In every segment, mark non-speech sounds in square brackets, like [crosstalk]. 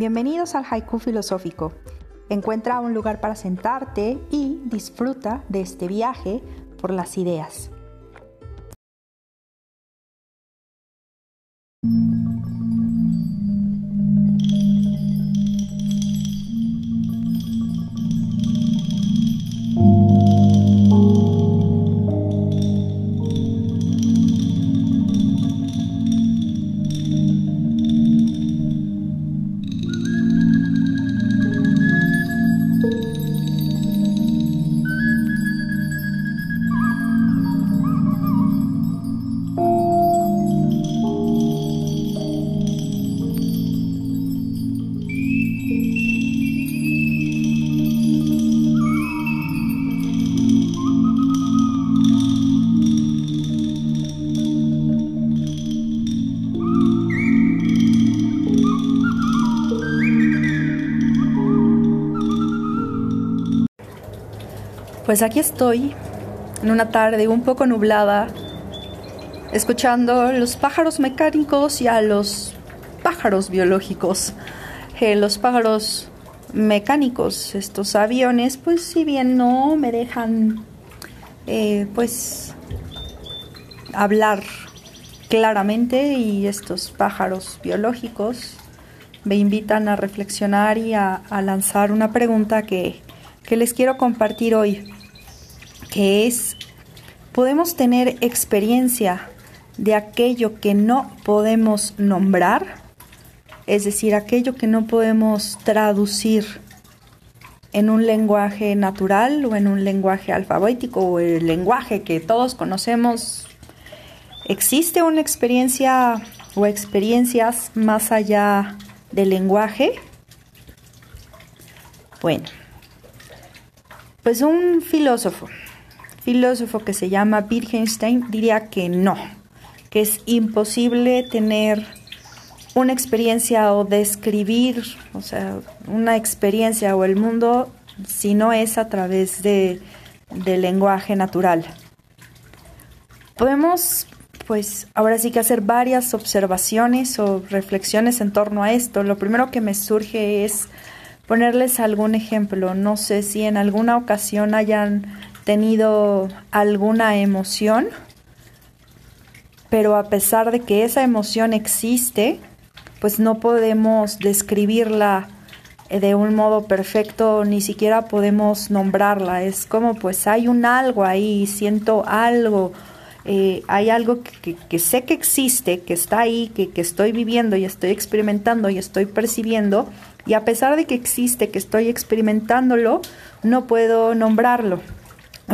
Bienvenidos al Haiku Filosófico. Encuentra un lugar para sentarte y disfruta de este viaje por las ideas. Pues aquí estoy, en una tarde un poco nublada, escuchando los pájaros mecánicos y a los pájaros biológicos. Eh, los pájaros mecánicos, estos aviones, pues si bien no me dejan, eh, pues, hablar claramente y estos pájaros biológicos me invitan a reflexionar y a, lanzar una pregunta que, que les quiero compartir hoy que es, podemos tener experiencia de aquello que no podemos nombrar, es decir, aquello que no podemos traducir en un lenguaje natural o en un lenguaje alfabético o el lenguaje que todos conocemos. ¿Existe una experiencia o experiencias más allá del lenguaje? Bueno, pues un filósofo filósofo que se llama Wittgenstein diría que no, que es imposible tener una experiencia o describir, o sea, una experiencia o el mundo si no es a través de, del lenguaje natural. Podemos, pues, ahora sí que hacer varias observaciones o reflexiones en torno a esto. Lo primero que me surge es ponerles algún ejemplo. No sé si en alguna ocasión hayan tenido alguna emoción, pero a pesar de que esa emoción existe, pues no podemos describirla de un modo perfecto, ni siquiera podemos nombrarla. Es como pues hay un algo ahí, siento algo, eh, hay algo que, sé que existe, que está ahí, que, que estoy viviendo y estoy experimentando y estoy percibiendo, y a pesar de que existe, que estoy experimentándolo, no puedo nombrarlo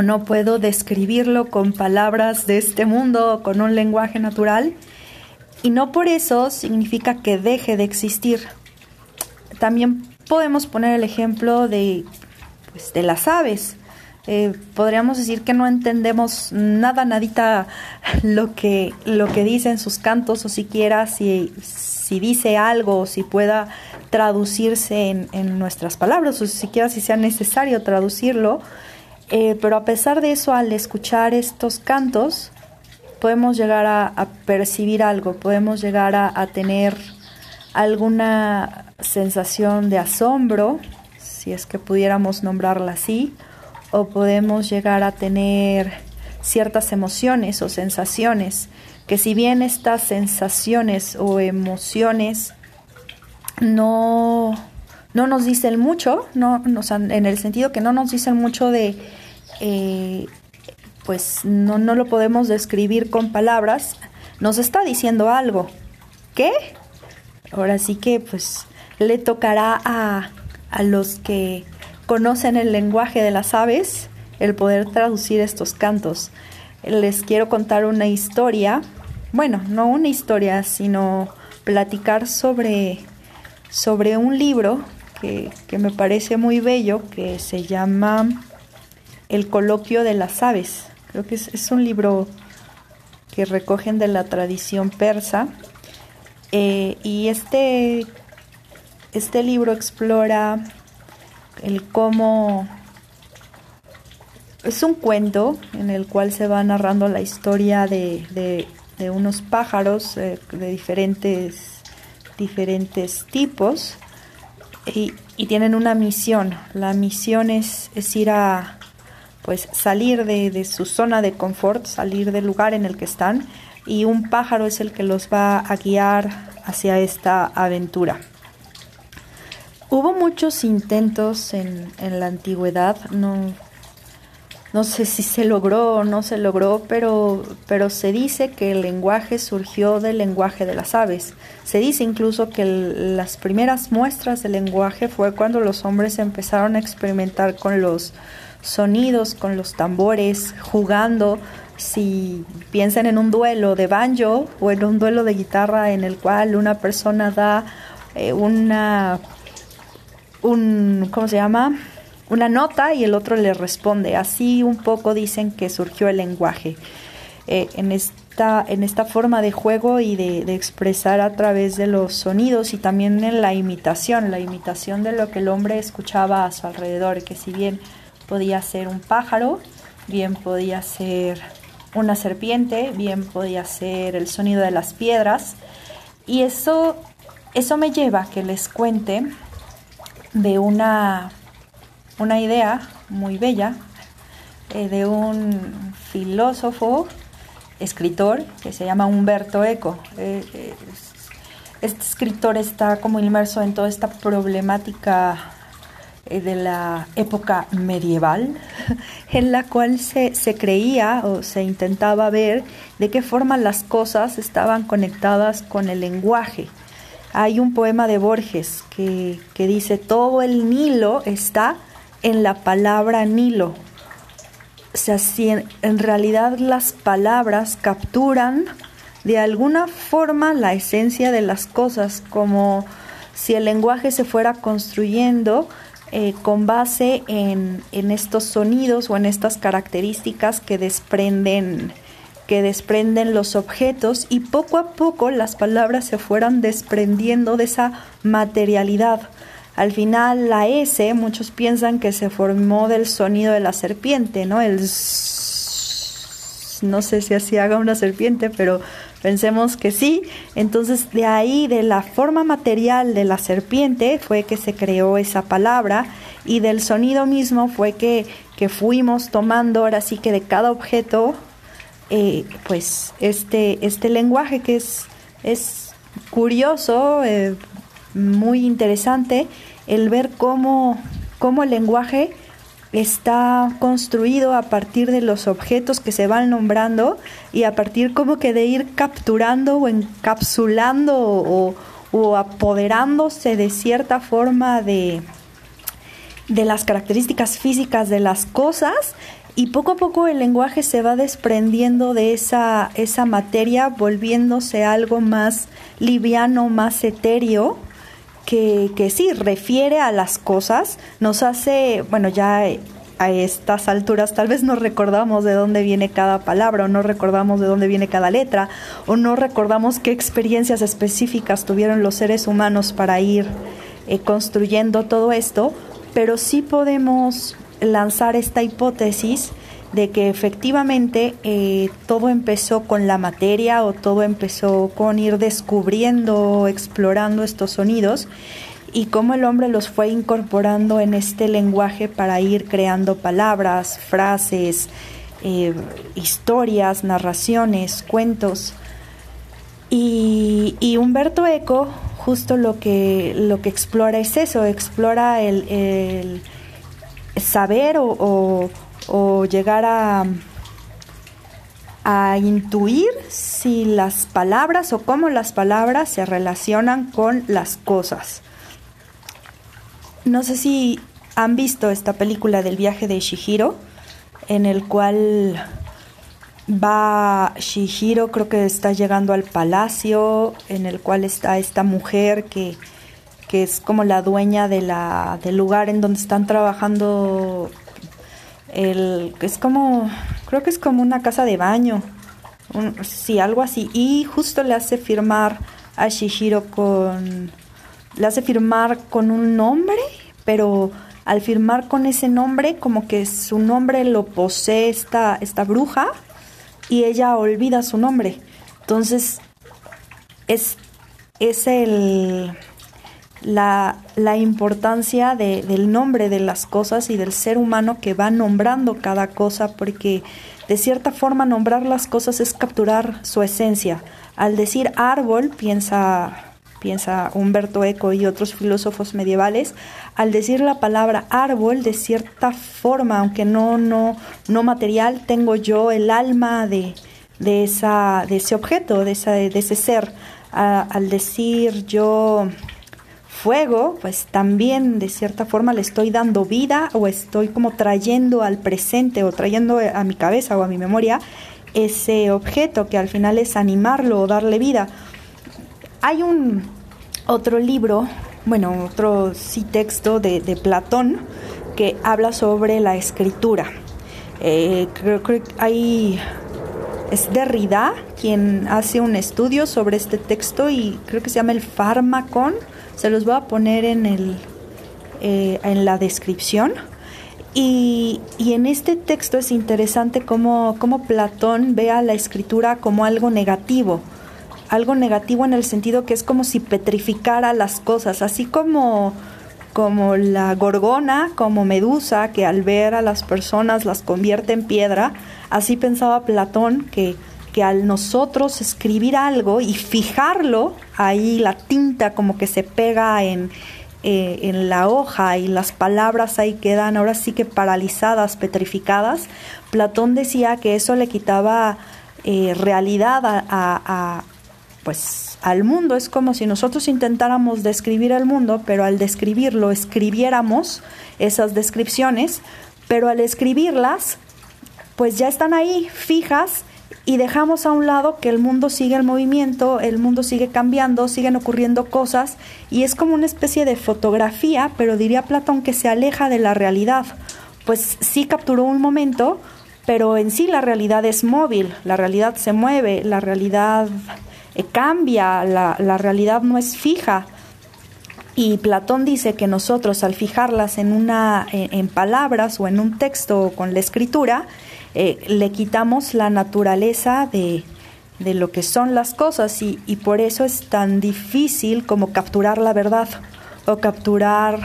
no puedo describirlo con palabras de este mundo o con un lenguaje natural. Y no por eso significa que deje de existir. También podemos poner el ejemplo de, pues, de las aves. Eh, podríamos decir que no entendemos nada, nadita [laughs] lo que, lo que dice en sus cantos o siquiera si, si dice algo o si pueda traducirse en, en nuestras palabras o siquiera si sea necesario traducirlo. Eh, pero a pesar de eso, al escuchar estos cantos, podemos llegar a, percibir algo, podemos llegar a, tener alguna sensación de asombro, si es que pudiéramos nombrarla así, o podemos llegar a tener ciertas emociones o sensaciones, que si bien estas sensaciones o emociones no no nos dicen mucho, no, en el sentido que no nos dicen mucho de, eh, pues no, no lo podemos describir con palabras, nos está diciendo algo. ¿Qué? Ahora sí que pues le tocará a, a los que conocen el lenguaje de las aves el poder traducir estos cantos. Les quiero contar una historia, bueno, no una historia, sino platicar sobre, sobre un libro que, me parece muy bello, que se llama El coloquio de las aves. Creo que es, un libro que recogen de la tradición persa. Eh, y este, este libro explora el cómo es un cuento en el cual se va narrando la historia de, de, unos pájaros eh, de diferentes, diferentes tipos y, tienen una misión. La misión es, es ir a pues salir de, de, su zona de confort, salir del lugar en el que están y un pájaro es el que los va a guiar hacia esta aventura. Hubo muchos intentos en, en la antigüedad, no, no sé si se logró o no se logró, pero, pero se dice que el lenguaje surgió del lenguaje de las aves. Se dice incluso que las primeras muestras del lenguaje fue cuando los hombres empezaron a experimentar con los sonidos, con los tambores, jugando. Si piensan en un duelo de banjo o en un duelo de guitarra en el cual una persona da eh, una, un, ¿cómo se llama? Una nota y el otro le responde. Así un poco dicen que surgió el lenguaje. Eh, en, esta, en esta forma de juego y de, expresar a través de los sonidos y también en la imitación, la imitación de lo que el hombre escuchaba a su alrededor, que si bien podía ser un pájaro, bien podía ser una serpiente, bien podía ser el sonido de las piedras. Y eso, eso me lleva a que les cuente de una una idea muy bella eh, de un filósofo, escritor, que se llama Humberto Eco. Eh, eh, este escritor está como inmerso en toda esta problemática de la época medieval, [laughs] en la cual se, se, creía o se intentaba ver de qué forma las cosas estaban conectadas con el lenguaje. Hay un poema de Borges que, que dice, todo el Nilo está en la palabra Nilo. O sea, si en, realidad las palabras capturan de alguna forma la esencia de las cosas, como si el lenguaje se fuera construyendo eh, con base en, en, estos sonidos o en estas características que desprenden que desprenden los objetos y poco a poco las palabras se fueran desprendiendo de esa materialidad. Al final la S, muchos piensan que se formó del sonido de la serpiente, ¿no? El no sé si así haga una serpiente, pero pensemos que sí. Entonces de ahí, de la forma material de la serpiente, fue que se creó esa palabra y del sonido mismo fue que, que fuimos tomando ahora sí que de cada objeto, eh, pues este, este lenguaje que es, es curioso, eh, muy interesante el ver cómo, cómo el lenguaje está construido a partir de los objetos que se van nombrando y a partir como que de ir capturando o encapsulando o, o apoderándose de cierta forma de, de las características físicas de las cosas y poco a poco el lenguaje se va desprendiendo de esa, esa materia, volviéndose algo más liviano, más etéreo que, que sí refiere a las cosas, nos hace, bueno, ya a estas alturas tal vez no recordamos de dónde viene cada palabra o no recordamos de dónde viene cada letra o no recordamos qué experiencias específicas tuvieron los seres humanos para ir eh, construyendo todo esto, pero sí podemos lanzar esta hipótesis de que efectivamente eh, todo empezó con la materia o todo empezó con ir descubriendo, explorando estos sonidos y cómo el hombre los fue incorporando en este lenguaje para ir creando palabras, frases, eh, historias, narraciones, cuentos. Y, Humberto Eco justo lo que, lo que explora es eso, explora el, saber o o llegar a, a intuir si las palabras o cómo las palabras se relacionan con las cosas. No sé si han visto esta película del viaje de Shihiro, en el cual va Shihiro, creo que está llegando al palacio, en el cual está esta mujer que, que es como la dueña del lugar en donde están trabajando el es como creo que es como una casa de baño sí algo así. Y justo le hace firmar a Shihiro con le hace firmar con un nombre pero al firmar con ese nombre como que su nombre lo posee esta esta bruja y ella olvida su nombre. Entonces es es el la, la importancia de, del nombre de las cosas y del ser humano que va nombrando cada cosa, porque de cierta forma nombrar las cosas es capturar su esencia. Al decir árbol, piensa, piensa Humberto Eco y otros filósofos medievales, al decir la palabra árbol, de cierta forma, aunque no, no, no material, tengo yo el alma de, de, esa, de ese objeto, de, esa, de ese ser. al decir yo fuego, pues también de cierta forma le estoy dando vida o estoy como trayendo al presente o trayendo a mi cabeza o a mi memoria ese objeto que al final es animarlo o darle vida. Hay un otro libro, bueno, otro sí texto de, Platón que habla sobre la escritura. Eh, creo, que hay es Derrida quien hace un estudio sobre este texto y creo que se llama el Fármacon se los voy a poner en, el, eh, en la descripción. Y, en este texto es interesante cómo, cómo, Platón ve a la escritura como algo negativo, algo negativo en el sentido que es como si petrificara las cosas, así como, como la gorgona, como Medusa, que al ver a las personas las convierte en piedra, así pensaba Platón que que al nosotros escribir algo y fijarlo, ahí la tinta como que se pega en, eh, en la hoja y las palabras ahí quedan ahora sí que paralizadas, petrificadas, Platón decía que eso le quitaba eh, realidad a, pues al mundo. Es como si nosotros intentáramos describir el mundo, pero al describirlo escribiéramos esas descripciones, pero al escribirlas, pues ya están ahí fijas y dejamos a un lado que el mundo sigue el movimiento, el mundo sigue cambiando, siguen ocurriendo cosas y es como una especie de fotografía, pero diría Platón que se aleja de la realidad. Pues sí capturó un momento, pero en sí la realidad es móvil, la realidad se mueve, la realidad cambia, la, la realidad no es fija. Y Platón dice que nosotros al fijarlas en una en palabras o en un texto o con la escritura, eh, le quitamos la naturaleza de, lo que son las cosas y, por eso es tan difícil como capturar la verdad o capturar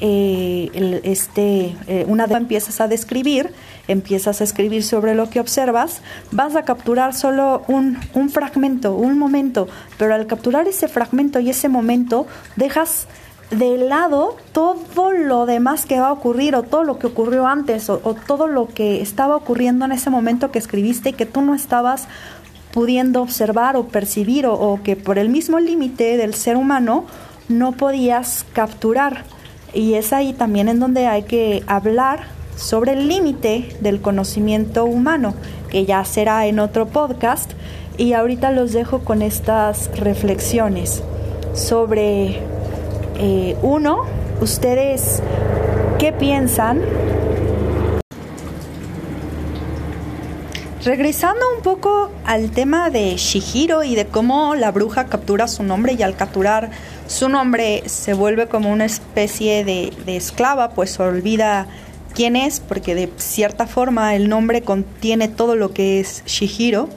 eh, este, eh, una vez empiezas a describir, empiezas a escribir sobre lo que observas, vas a capturar solo un, un fragmento, un momento, pero al capturar ese fragmento y ese momento dejas de lado todo lo demás que va a ocurrir o todo lo que ocurrió antes o, todo lo que estaba ocurriendo en ese momento que escribiste y que tú no estabas pudiendo observar o percibir o, que por el mismo límite del ser humano no podías capturar. Y es ahí también en donde hay que hablar sobre el límite del conocimiento humano, que ya será en otro podcast. Y ahorita los dejo con estas reflexiones sobre eh, uno, ustedes, ¿qué piensan? Regresando un poco al tema de Shihiro y de cómo la bruja captura su nombre y al capturar su nombre se vuelve como una especie de, esclava, pues olvida quién es, porque de cierta forma el nombre contiene todo lo que es Shihiro.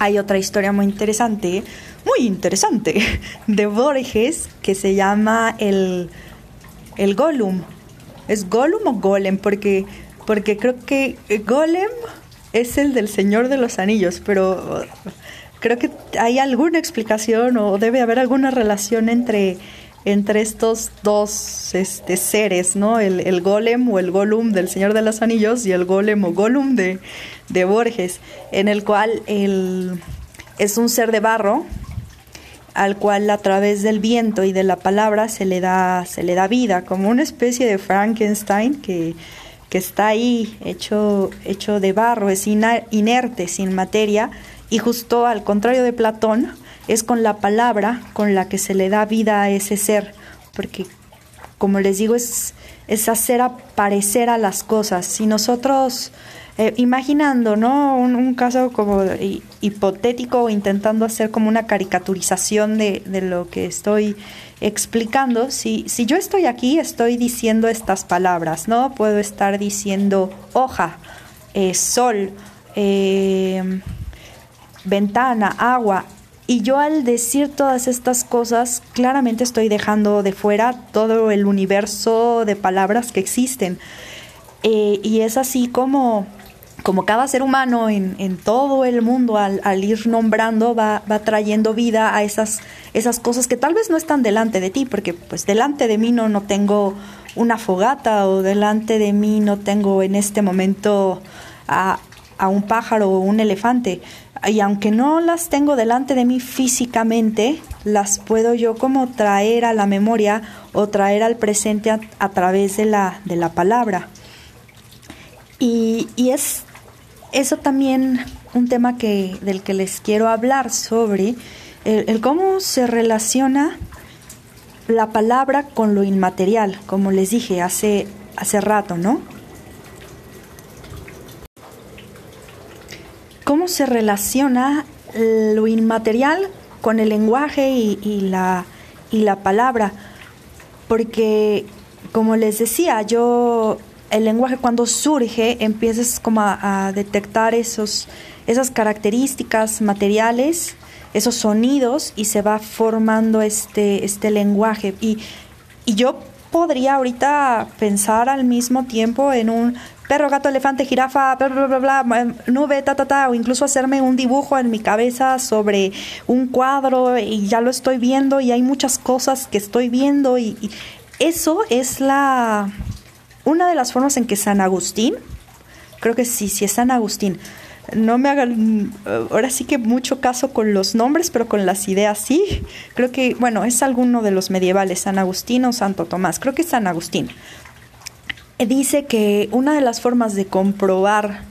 Hay otra historia muy interesante muy interesante [laughs] de Borges que se llama el, el Gollum. ¿Es Gollum o Golem? Porque, porque creo que Golem es el del Señor de los Anillos, pero creo que hay alguna explicación o debe haber alguna relación entre, entre estos dos este, seres, ¿no? El, golem o el golum del Señor de los Anillos y el golem o golum de, de Borges, en el cual el, es un ser de barro al cual a través del viento y de la palabra se le da, se le da vida, como una especie de Frankenstein que, que está ahí hecho, hecho de barro, es inerte, sin materia, y justo al contrario de Platón, es con la palabra con la que se le da vida a ese ser, porque como les digo, es, es hacer aparecer a las cosas. Si nosotros eh, imaginando, ¿no? Un, caso como hipotético, intentando hacer como una caricaturización de, lo que estoy explicando. Si, si yo estoy aquí, estoy diciendo estas palabras, ¿no? Puedo estar diciendo hoja, eh, sol, eh, ventana, agua, Y yo al decir todas estas cosas, claramente estoy dejando de fuera todo el universo de palabras que existen. Eh, y es así como, como cada ser humano en, en todo el mundo, al, al ir nombrando, va, va, trayendo vida a esas, esas cosas que tal vez no están delante de ti, porque pues delante de mí no, no tengo una fogata o delante de mí no tengo en este momento a, a un pájaro o un elefante. Y aunque no las tengo delante de mí físicamente, las puedo yo como traer a la memoria o traer al presente a, través de la, de la palabra. Y, y, es eso también un tema que, del que les quiero hablar sobre el cómo se relaciona la palabra con lo inmaterial, como les dije hace, hace rato, ¿no? Se relaciona lo inmaterial con el lenguaje y, y, la, y la palabra. Porque, como les decía, yo, el lenguaje cuando surge, empiezas como a, a detectar esos, esas características materiales, esos sonidos, y se va formando este, este lenguaje. Y, y yo podría ahorita pensar al mismo tiempo en un perro, gato, elefante, jirafa, bla, bla, bla, bla, nube, ta, ta, ta, o incluso hacerme un dibujo en mi cabeza sobre un cuadro y ya lo estoy viendo y hay muchas cosas que estoy viendo y, eso es la una de las formas en que San Agustín, creo que sí, sí es San Agustín, no me hagan ahora sí que mucho caso con los nombres, pero con las ideas sí. Creo que, bueno, es alguno de los medievales, San Agustín o Santo Tomás, creo que es San Agustín dice que una de las formas de comprobar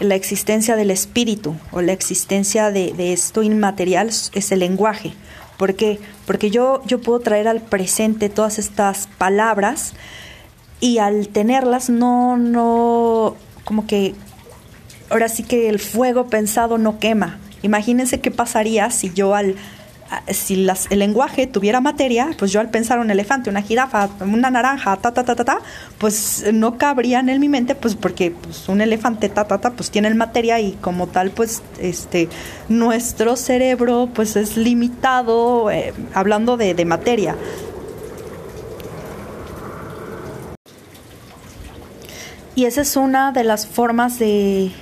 la existencia del espíritu o la existencia de, de esto inmaterial es el lenguaje. ¿Por qué? Porque yo, yo puedo traer al presente todas estas palabras y al tenerlas no, no, como que ahora sí que el fuego pensado no quema. Imagínense qué pasaría si yo al si las, el lenguaje tuviera materia, pues yo al pensar un elefante, una jirafa, una naranja, ta, ta, ta, ta, ta, pues no cabrían en mi mente, pues porque pues, un elefante, ta, ta, ta, pues tiene materia y como tal, pues este, nuestro cerebro, pues es limitado, eh, hablando de, de materia. Y esa es una de las formas de,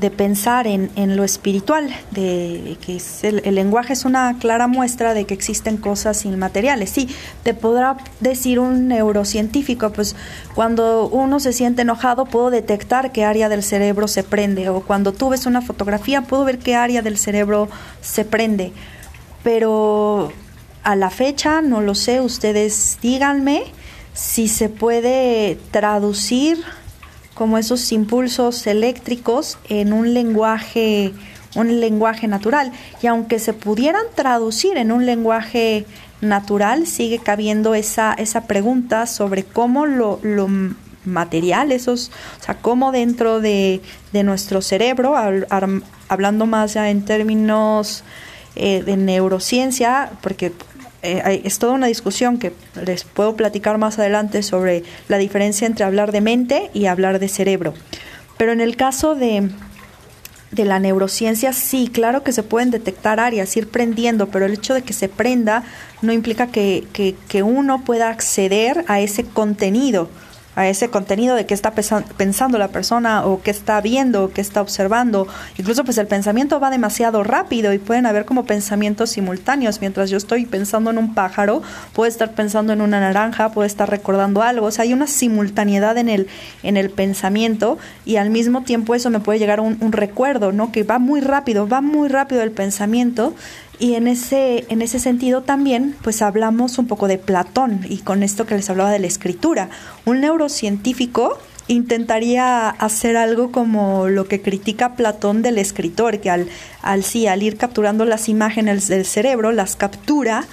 de pensar en, en, lo espiritual, de que el, el, lenguaje es una clara muestra de que existen cosas inmateriales. Sí, te podrá decir un neurocientífico, pues cuando uno se siente enojado puedo detectar qué área del cerebro se prende, o cuando tú ves una fotografía puedo ver qué área del cerebro se prende. Pero a la fecha, no lo sé, ustedes díganme si se puede traducir como esos impulsos eléctricos en un lenguaje un lenguaje natural. Y aunque se pudieran traducir en un lenguaje natural sigue cabiendo esa esa pregunta sobre cómo lo, lo material esos o sea cómo dentro de, de nuestro cerebro hablando más ya en términos eh, de neurociencia porque eh, es toda una discusión que les puedo platicar más adelante sobre la diferencia entre hablar de mente y hablar de cerebro. Pero en el caso de, de la neurociencia, sí, claro que se pueden detectar áreas, ir prendiendo, pero el hecho de que se prenda no implica que, que, que uno pueda acceder a ese contenido a ese contenido de qué está pensando la persona o qué está viendo o qué está observando. Incluso pues el pensamiento va demasiado rápido y pueden haber como pensamientos simultáneos. Mientras yo estoy pensando en un pájaro, puedo estar pensando en una naranja, puedo estar recordando algo. O sea, hay una simultaneidad en el, en el pensamiento y al mismo tiempo eso me puede llegar a un, un recuerdo, ¿no? Que va muy rápido, va muy rápido el pensamiento y en ese, en ese sentido también, pues hablamos un poco de Platón y con esto que les hablaba de la escritura. Un neurocientífico intentaría hacer algo como lo que critica Platón del escritor, que al, al sí, al ir capturando las imágenes del cerebro, las captura,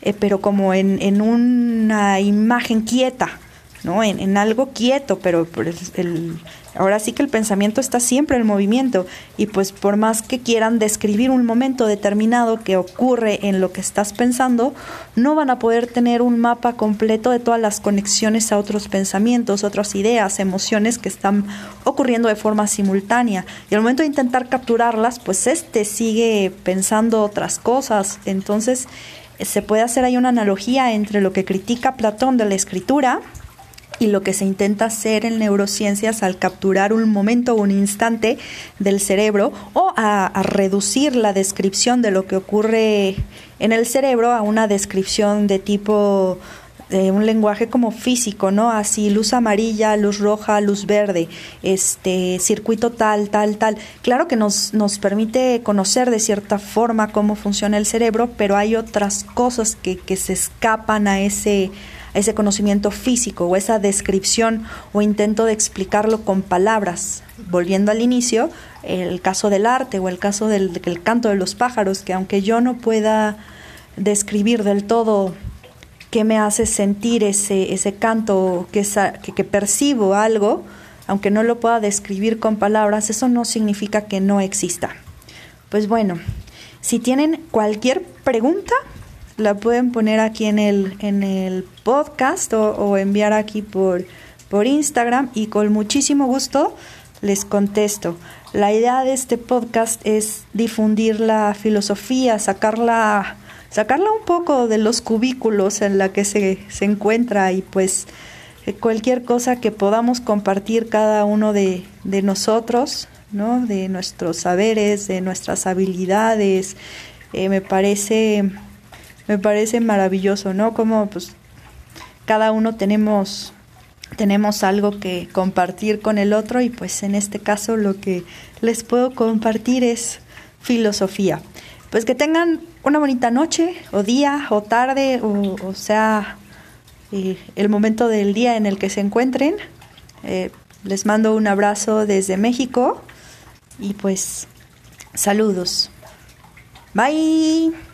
eh, pero como en, en una imagen quieta, ¿no? En, algo quieto, pero el, ahora sí que el pensamiento está siempre en movimiento y pues por más que quieran describir un momento determinado que ocurre en lo que estás pensando, no van a poder tener un mapa completo de todas las conexiones a otros pensamientos, otras ideas, emociones que están ocurriendo de forma simultánea. Y al momento de intentar capturarlas, pues este sigue pensando otras cosas. Entonces, se puede hacer ahí una analogía entre lo que critica Platón de la escritura, y lo que se intenta hacer en neurociencias al capturar un momento o un instante del cerebro o a, reducir la descripción de lo que ocurre en el cerebro a una descripción de tipo de un lenguaje como físico, ¿no? Así, luz amarilla, luz roja, luz verde, este circuito tal, tal, tal. Claro que nos, nos permite conocer de cierta forma cómo funciona el cerebro, pero hay otras cosas que, que se escapan a ese, ese conocimiento físico o esa descripción o intento de explicarlo con palabras. Volviendo al inicio, el caso del arte o el caso del, canto de los pájaros, que aunque yo no pueda describir del todo qué me hace sentir ese, ese canto, que, que, que percibo algo, aunque no lo pueda describir con palabras, eso no significa que no exista. Pues bueno, si tienen cualquier pregunta, la pueden poner aquí en el, en el podcast o, enviar aquí por, por Instagram y con muchísimo gusto les contesto. La idea de este podcast es difundir la filosofía, sacarla, sacarla un poco de los cubículos en la que se, se encuentra y pues cualquier cosa que podamos compartir cada uno de, de nosotros, ¿no? de nuestros saberes, de nuestras habilidades, eh, me parece me parece maravilloso, ¿no? Como pues cada uno tenemos tenemos algo que compartir con el otro y pues en este caso lo que les puedo compartir es filosofía. Pues que tengan una bonita noche o día o tarde o, sea eh, el momento del día en el que se encuentren. Eh, les mando un abrazo desde México y pues saludos. Bye.